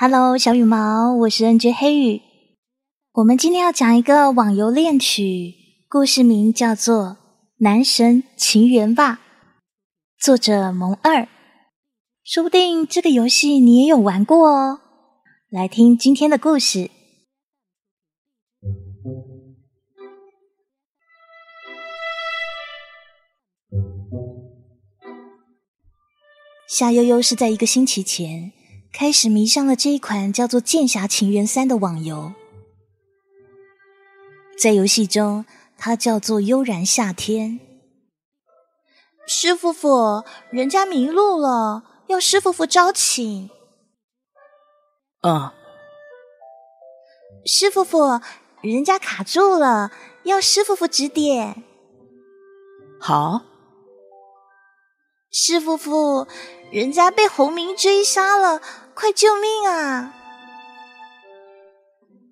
Hello，小羽毛，我是 NJ 黑羽。我们今天要讲一个网游恋曲，故事名叫做《男神情缘吧》，作者萌二。说不定这个游戏你也有玩过哦。来听今天的故事。夏悠悠是在一个星期前开始迷上了这一款叫做《剑侠情缘三》的网游。在游戏中，它叫做悠然夏天。师傅傅，人家迷路了，要师傅傅招请。啊，师傅傅，人家卡住了，要师傅傅指点。好，师傅傅。人家被红明追杀了，快救命啊！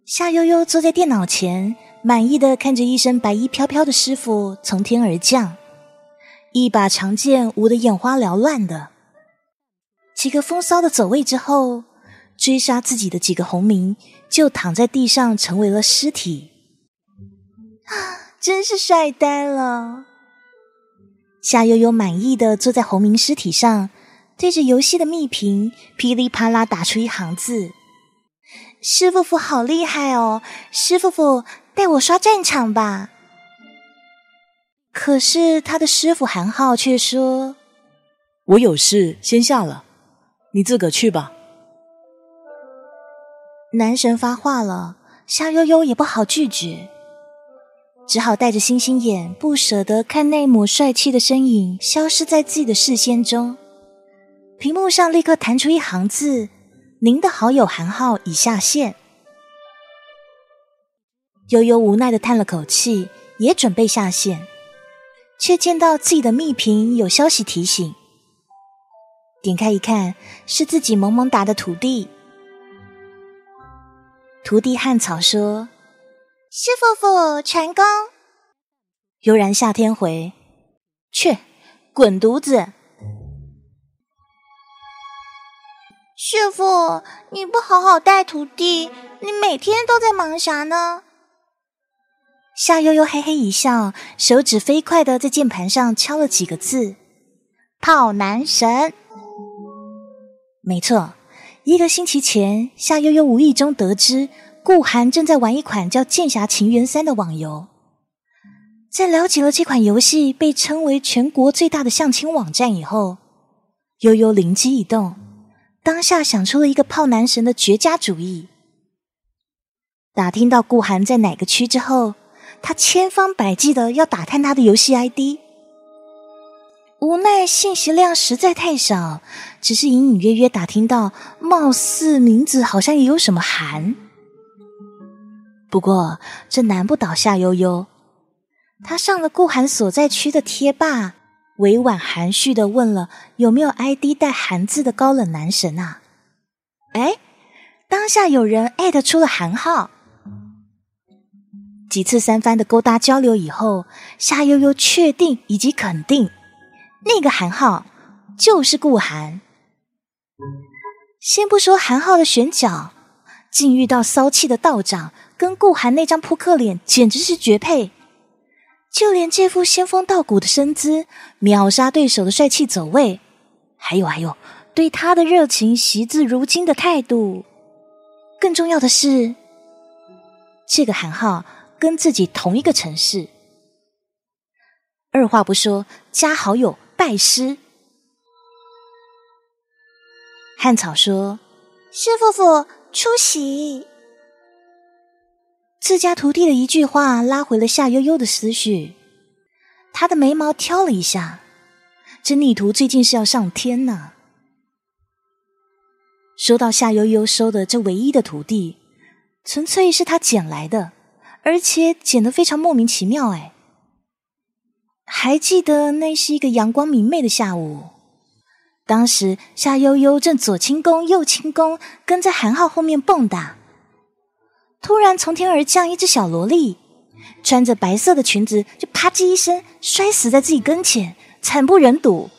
夏悠悠坐在电脑前，满意的看着一身白衣飘飘的师傅从天而降，一把长剑舞得眼花缭乱的。几个风骚的走位之后，追杀自己的几个红明就躺在地上成为了尸体。啊，真是帅呆了！夏悠悠满意的坐在红明尸体上。对着游戏的密屏噼里啪啦打出一行字：“师傅傅好厉害哦，师傅傅带我刷战场吧。”可是他的师傅韩浩却说：“我有事先下了，你自个去吧。”男神发话了，夏悠悠也不好拒绝，只好带着星星眼，不舍得看那抹帅气的身影消失在自己的视线中。屏幕上立刻弹出一行字：“您的好友韩浩已下线。”悠悠无奈的叹了口气，也准备下线，却见到自己的密屏有消息提醒。点开一看，是自己萌萌哒的徒弟。徒弟汉草说：“师傅傅传功。”悠然夏天回：“去，滚犊子！”师傅，你不好好带徒弟，你每天都在忙啥呢？夏悠悠嘿嘿一笑，手指飞快的在键盘上敲了几个字：“泡男神。”没错，一个星期前，夏悠悠无意中得知顾寒正在玩一款叫《剑侠情缘三》的网游。在了解了这款游戏被称为全国最大的相亲网站以后，悠悠灵机一动。当下想出了一个泡男神的绝佳主意。打听到顾寒在哪个区之后，他千方百计的要打探他的游戏 ID。无奈信息量实在太少，只是隐隐约约打听到，貌似名字好像也有什么寒。不过这难不倒夏悠悠，他上了顾寒所在区的贴吧。委婉含蓄的问了有没有 ID 带“韩”字的高冷男神啊？哎，当下有人艾特出了韩浩。几次三番的勾搭交流以后，夏悠悠确定以及肯定，那个韩浩就是顾寒。先不说韩浩的选角，竟遇到骚气的道长，跟顾寒那张扑克脸简直是绝配。就连这副仙风道骨的身姿、秒杀对手的帅气走位，还有还有对他的热情惜字如金的态度，更重要的是，这个韩浩跟自己同一个城市。二话不说，加好友拜师。汉草说：“师傅傅出席。”自家徒弟的一句话拉回了夏悠悠的思绪，他的眉毛挑了一下。这逆徒最近是要上天呢。收到夏悠悠收的这唯一的徒弟，纯粹是他捡来的，而且捡的非常莫名其妙。哎，还记得那是一个阳光明媚的下午，当时夏悠悠正左轻功右轻功，跟在韩浩后面蹦跶。突然从天而降一只小萝莉，穿着白色的裙子，就啪叽一声摔死在自己跟前，惨不忍睹。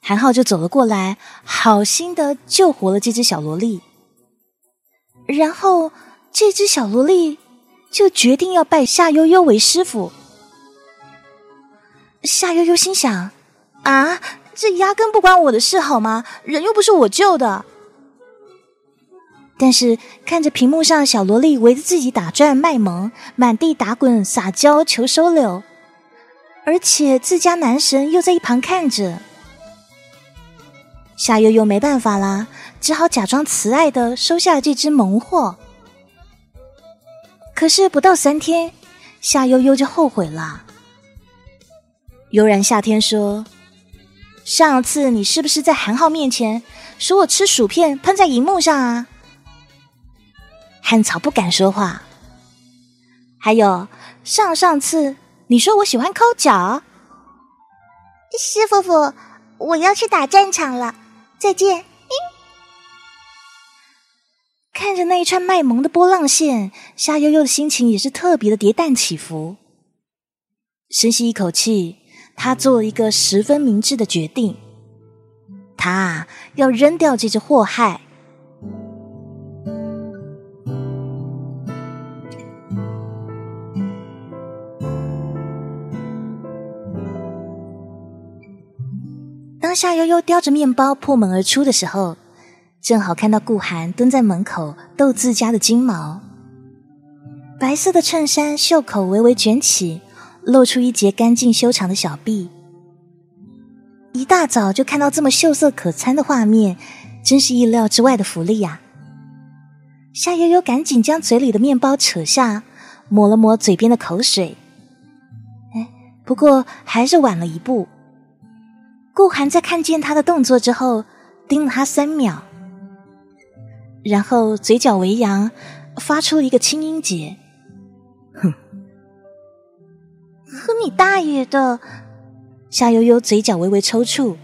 韩浩就走了过来，好心的救活了这只小萝莉。然后，这只小萝莉就决定要拜夏悠悠为师傅。夏悠悠心想：啊，这压根不关我的事，好吗？人又不是我救的。但是看着屏幕上小萝莉围着自己打转卖萌，满地打滚撒娇求收留，而且自家男神又在一旁看着。夏悠悠没办法啦，只好假装慈爱的收下了这只萌货。可是不到三天，夏悠悠就后悔了。悠然夏天说：“上次你是不是在韩浩面前说我吃薯片喷在荧幕上啊？”汉草不敢说话。还有上上次你说我喜欢抠脚，师傅傅，我要去打战场了。再见。看着那一串卖萌的波浪线，夏悠悠的心情也是特别的跌宕起伏。深吸一口气，他做了一个十分明智的决定：他要扔掉这只祸害。当夏悠悠叼着面包破门而出的时候，正好看到顾寒蹲在门口逗自家的金毛。白色的衬衫袖口微微卷起，露出一截干净修长的小臂。一大早就看到这么秀色可餐的画面，真是意料之外的福利呀！夏悠悠赶紧将嘴里的面包扯下，抹了抹嘴边的口水。哎，不过还是晚了一步。顾寒在看见他的动作之后，盯了他三秒，然后嘴角微扬，发出一个轻音节：“哼，和你大爷的！”夏悠悠嘴角微微抽搐。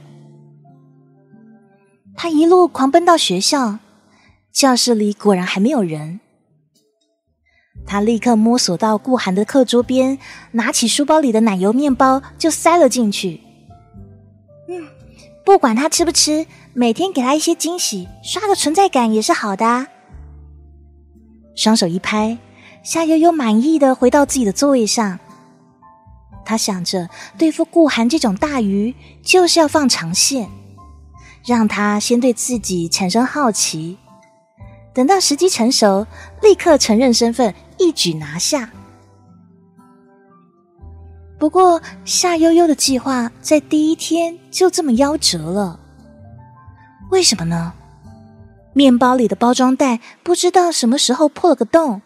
他一路狂奔到学校，教室里果然还没有人。他立刻摸索到顾寒的课桌边，拿起书包里的奶油面包就塞了进去。不管他吃不吃，每天给他一些惊喜，刷个存在感也是好的。啊双手一拍，夏悠悠满意的回到自己的座位上。他想着，对付顾寒这种大鱼，就是要放长线，让他先对自己产生好奇，等到时机成熟，立刻承认身份，一举拿下。不过，夏悠悠的计划在第一天就这么夭折了。为什么呢？面包里的包装袋不知道什么时候破了个洞，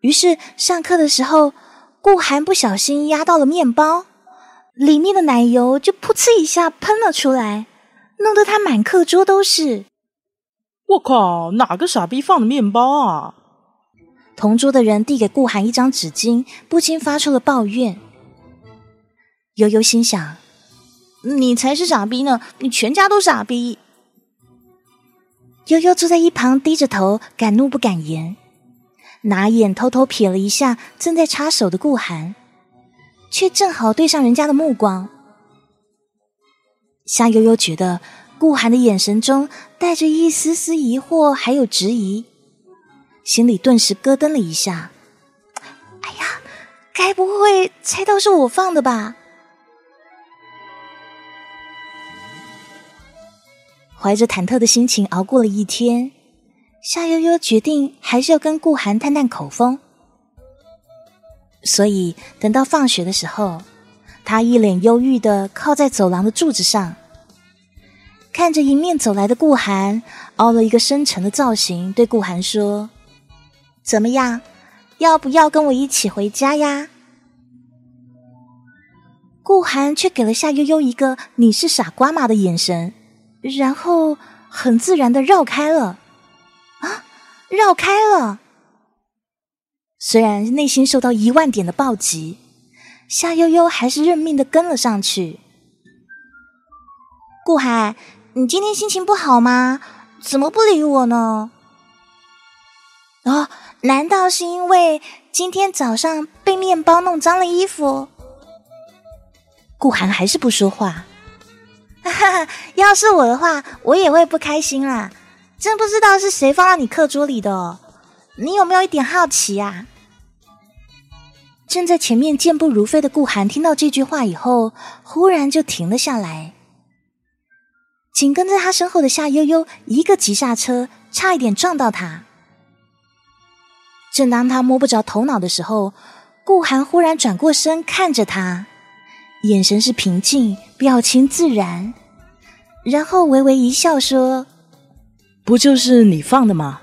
于是上课的时候，顾寒不小心压到了面包，里面的奶油就噗呲一下喷了出来，弄得他满课桌都是。我靠！哪个傻逼放的面包啊？同桌的人递给顾寒一张纸巾，不禁发出了抱怨。悠悠心想：“你才是傻逼呢，你全家都傻逼。”悠悠坐在一旁，低着头，敢怒不敢言，拿眼偷偷瞥了一下正在插手的顾寒，却正好对上人家的目光。夏悠悠觉得顾寒的眼神中带着一丝丝疑惑，还有质疑，心里顿时咯噔了一下。哎呀，该不会猜到是我放的吧？怀着忐忑的心情熬过了一天，夏悠悠决定还是要跟顾寒探探口风。所以等到放学的时候，他一脸忧郁的靠在走廊的柱子上，看着迎面走来的顾寒，凹了一个深沉的造型，对顾寒说：“怎么样，要不要跟我一起回家呀？”顾寒却给了夏悠悠一个“你是傻瓜吗”的眼神。然后很自然的绕开了，啊，绕开了。虽然内心受到一万点的暴击，夏悠悠还是认命的跟了上去。顾海，你今天心情不好吗？怎么不理我呢？哦，难道是因为今天早上被面包弄脏了衣服？顾寒还是不说话。要是我的话，我也会不开心啦。真不知道是谁放到你课桌里的哦，你有没有一点好奇啊？正在前面健步如飞的顾寒听到这句话以后，忽然就停了下来。紧跟在他身后的夏悠悠一个急刹车，差一点撞到他。正当他摸不着头脑的时候，顾寒忽然转过身看着他，眼神是平静，表情自然，然后微微一笑说：“不就是你放的吗？”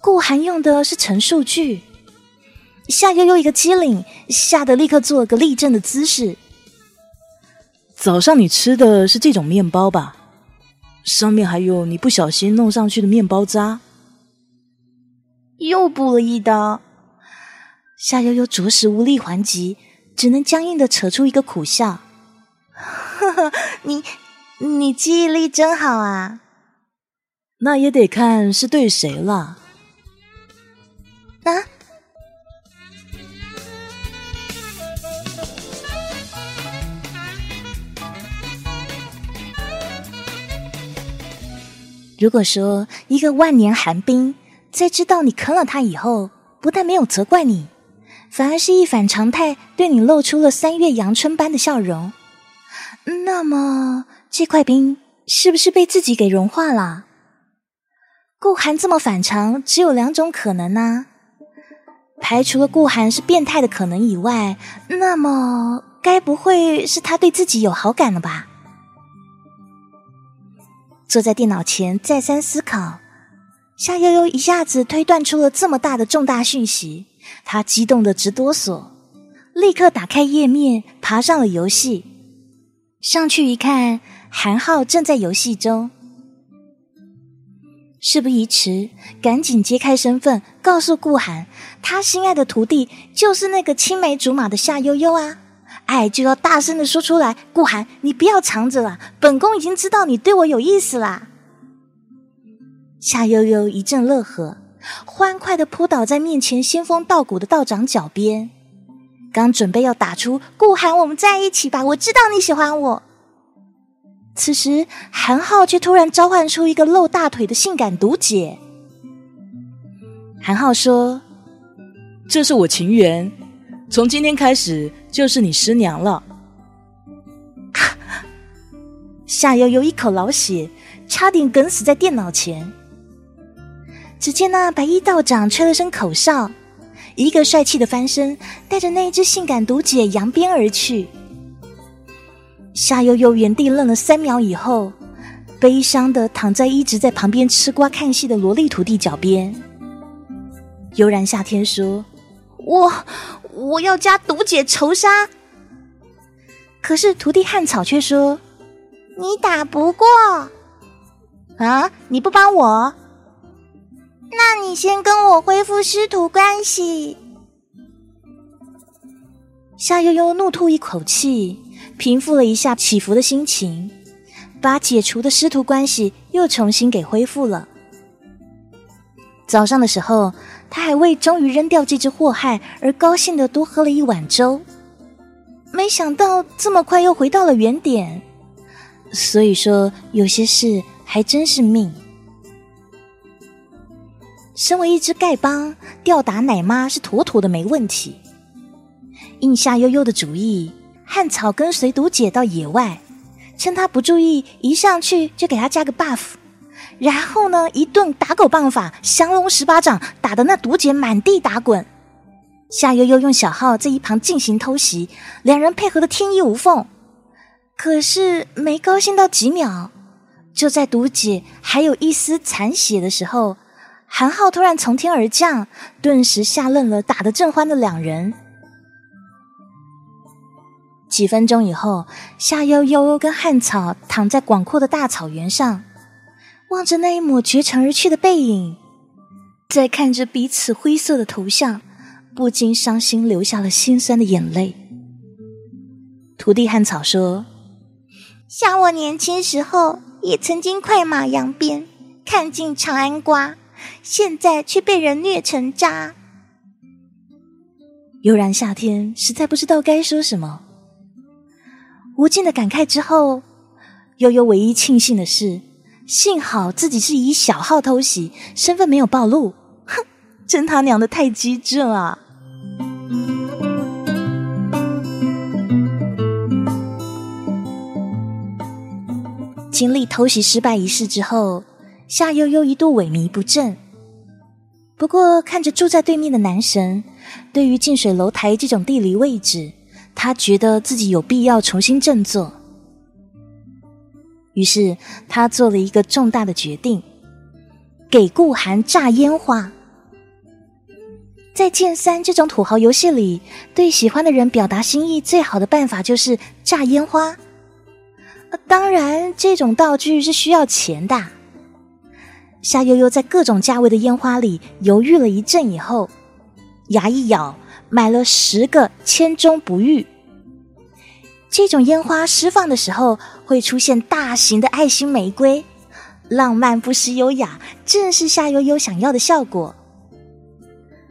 顾寒用的是陈述句，夏悠悠一个机灵，吓得立刻做了个立正的姿势。早上你吃的是这种面包吧？上面还有你不小心弄上去的面包渣。又补了一刀，夏悠悠着实无力还击，只能僵硬的扯出一个苦笑。呵呵，你你记忆力真好啊！那也得看是对谁了。啊？如果说一个万年寒冰。在知道你坑了他以后，不但没有责怪你，反而是一反常态，对你露出了三月阳春般的笑容。那么这块冰是不是被自己给融化了？顾寒这么反常，只有两种可能呢。排除了顾寒是变态的可能以外，那么该不会是他对自己有好感了吧？坐在电脑前再三思考。夏悠悠一下子推断出了这么大的重大讯息，他激动的直哆嗦，立刻打开页面，爬上了游戏。上去一看，韩浩正在游戏中。事不宜迟，赶紧揭开身份，告诉顾寒，他心爱的徒弟就是那个青梅竹马的夏悠悠啊！爱就要大声的说出来，顾寒，你不要藏着了，本宫已经知道你对我有意思啦。夏悠悠一阵乐呵，欢快的扑倒在面前仙风道骨的道长脚边，刚准备要打出“顾寒，我们在一起吧，我知道你喜欢我”，此时韩浩却突然召唤出一个露大腿的性感毒姐。韩浩说：“这是我情缘，从今天开始就是你师娘了。”夏悠悠一口老血，差点梗死在电脑前。只见那白衣道长吹了声口哨，一个帅气的翻身，带着那一只性感毒姐扬鞭而去。夏悠悠原地愣了三秒以后，悲伤的躺在一直在旁边吃瓜看戏的萝莉徒弟脚边。悠然夏天说：“我我要加毒姐仇杀。”可是徒弟汉草却说：“你打不过啊！你不帮我？”那你先跟我恢复师徒关系。夏悠悠怒吐一口气，平复了一下起伏的心情，把解除的师徒关系又重新给恢复了。早上的时候，他还为终于扔掉这只祸害而高兴的多喝了一碗粥，没想到这么快又回到了原点。所以说，有些事还真是命。身为一只丐帮，吊打奶妈是妥妥的没问题。应夏悠悠的主意，汉草跟随毒姐到野外，趁他不注意，一上去就给他加个 buff，然后呢，一顿打狗棒法，降龙十八掌，打得那毒姐满地打滚。夏悠悠用小号在一旁进行偷袭，两人配合的天衣无缝。可是没高兴到几秒，就在毒姐还有一丝残血的时候。韩浩突然从天而降，顿时吓愣了打得正欢的两人。几分钟以后，夏悠悠跟汉草躺在广阔的大草原上，望着那一抹绝尘而去的背影，再看着彼此灰色的头像，不禁伤心，流下了心酸的眼泪。徒弟汉草说：“想我年轻时候也曾经快马扬鞭，看尽长安瓜。”现在却被人虐成渣。悠然夏天实在不知道该说什么。无尽的感慨之后，悠悠唯一庆幸的是，幸好自己是以小号偷袭，身份没有暴露。哼，真他娘的太机智了！经历偷袭失败一事之后，夏悠悠一度萎靡不振。不过，看着住在对面的男神，对于近水楼台这种地理位置，他觉得自己有必要重新振作。于是，他做了一个重大的决定：给顾寒炸烟花。在剑三这种土豪游戏里，对喜欢的人表达心意最好的办法就是炸烟花。当然，这种道具是需要钱的。夏悠悠在各种价位的烟花里犹豫了一阵以后，牙一咬，买了十个千中不遇。这种烟花释放的时候会出现大型的爱心玫瑰，浪漫不失优雅，正是夏悠悠想要的效果。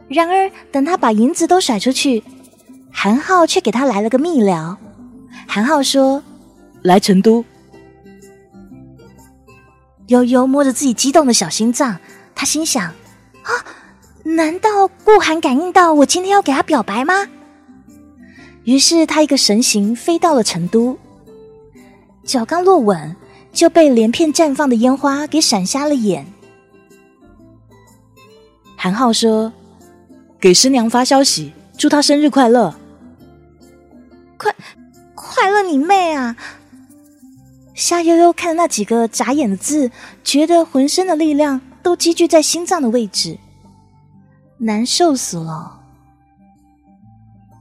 然而，等他把银子都甩出去，韩浩却给他来了个密聊。韩浩说：“来成都。”悠悠摸着自己激动的小心脏，他心想：啊，难道顾寒感应到我今天要给他表白吗？于是他一个神行飞到了成都，脚刚落稳，就被连片绽放的烟花给闪瞎了眼。韩浩说：“给师娘发消息，祝她生日快乐。”快，快乐你妹啊！夏悠悠看那几个眨眼的字，觉得浑身的力量都积聚在心脏的位置，难受死了。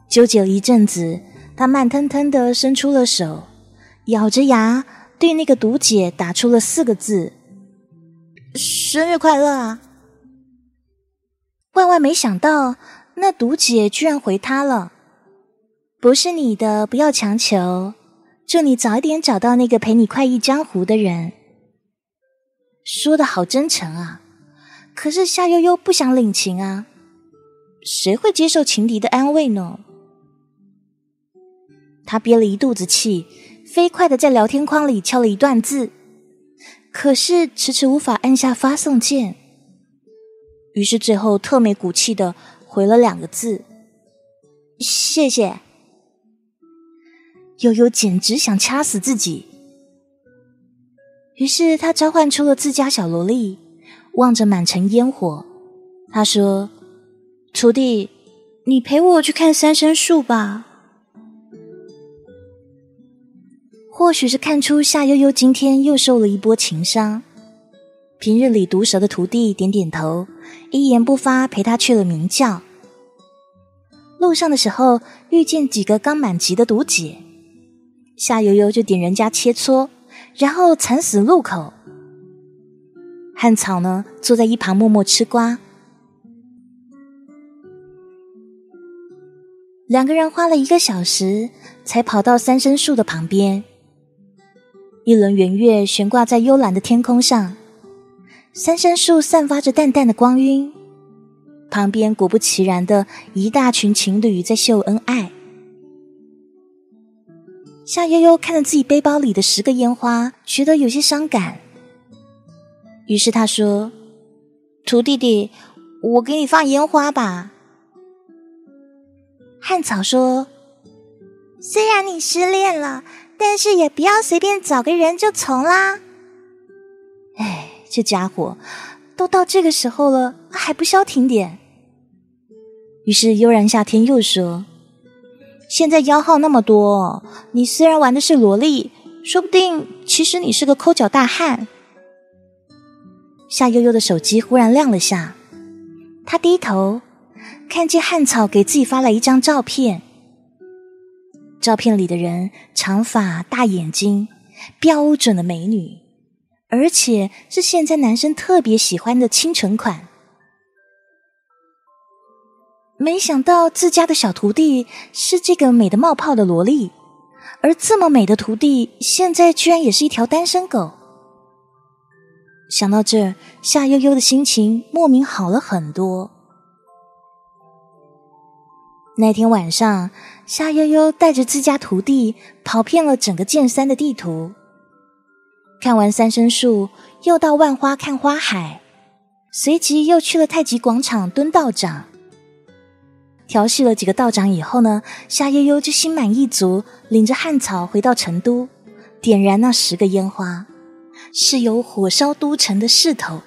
纠结了一阵子，他慢腾腾的伸出了手，咬着牙对那个毒姐打出了四个字：“生日快乐啊！”万万没想到，那毒姐居然回他了：“不是你的，不要强求。”祝你早一点找到那个陪你快意江湖的人。说的好真诚啊！可是夏悠悠不想领情啊，谁会接受情敌的安慰呢？他憋了一肚子气，飞快的在聊天框里敲了一段字，可是迟迟无法按下发送键。于是最后特没骨气的回了两个字：“谢谢。”悠悠简直想掐死自己，于是他召唤出了自家小萝莉，望着满城烟火，他说：“徒弟，你陪我去看三生树吧。”或许是看出夏悠悠今天又受了一波情伤，平日里毒舌的徒弟点点头，一言不发陪他去了明教。路上的时候遇见几个刚满级的毒姐。夏悠悠就点人家切磋，然后惨死路口。汉草呢，坐在一旁默默吃瓜。两个人花了一个小时，才跑到三生树的旁边。一轮圆月悬挂在幽蓝的天空上，三生树散发着淡淡的光晕，旁边果不其然的一大群情侣在秀恩爱。夏悠悠看着自己背包里的十个烟花，觉得有些伤感。于是他说：“徒弟弟，我给你放烟花吧。”汉草说：“虽然你失恋了，但是也不要随便找个人就从啦。”哎，这家伙都到这个时候了，还不消停点？于是悠然夏天又说。现在妖号那么多，你虽然玩的是萝莉，说不定其实你是个抠脚大汉。夏悠悠的手机忽然亮了下，他低头看见汉草给自己发了一张照片。照片里的人长发、大眼睛，标准的美女，而且是现在男生特别喜欢的清纯款。没想到自家的小徒弟是这个美的冒泡的萝莉，而这么美的徒弟现在居然也是一条单身狗。想到这，夏悠悠的心情莫名好了很多。那天晚上，夏悠悠带着自家徒弟跑遍了整个剑山的地图。看完三生树，又到万花看花海，随即又去了太极广场蹲道长。调戏了几个道长以后呢，夏悠悠就心满意足，领着汉草回到成都，点燃那十个烟花，是有火烧都城的势头。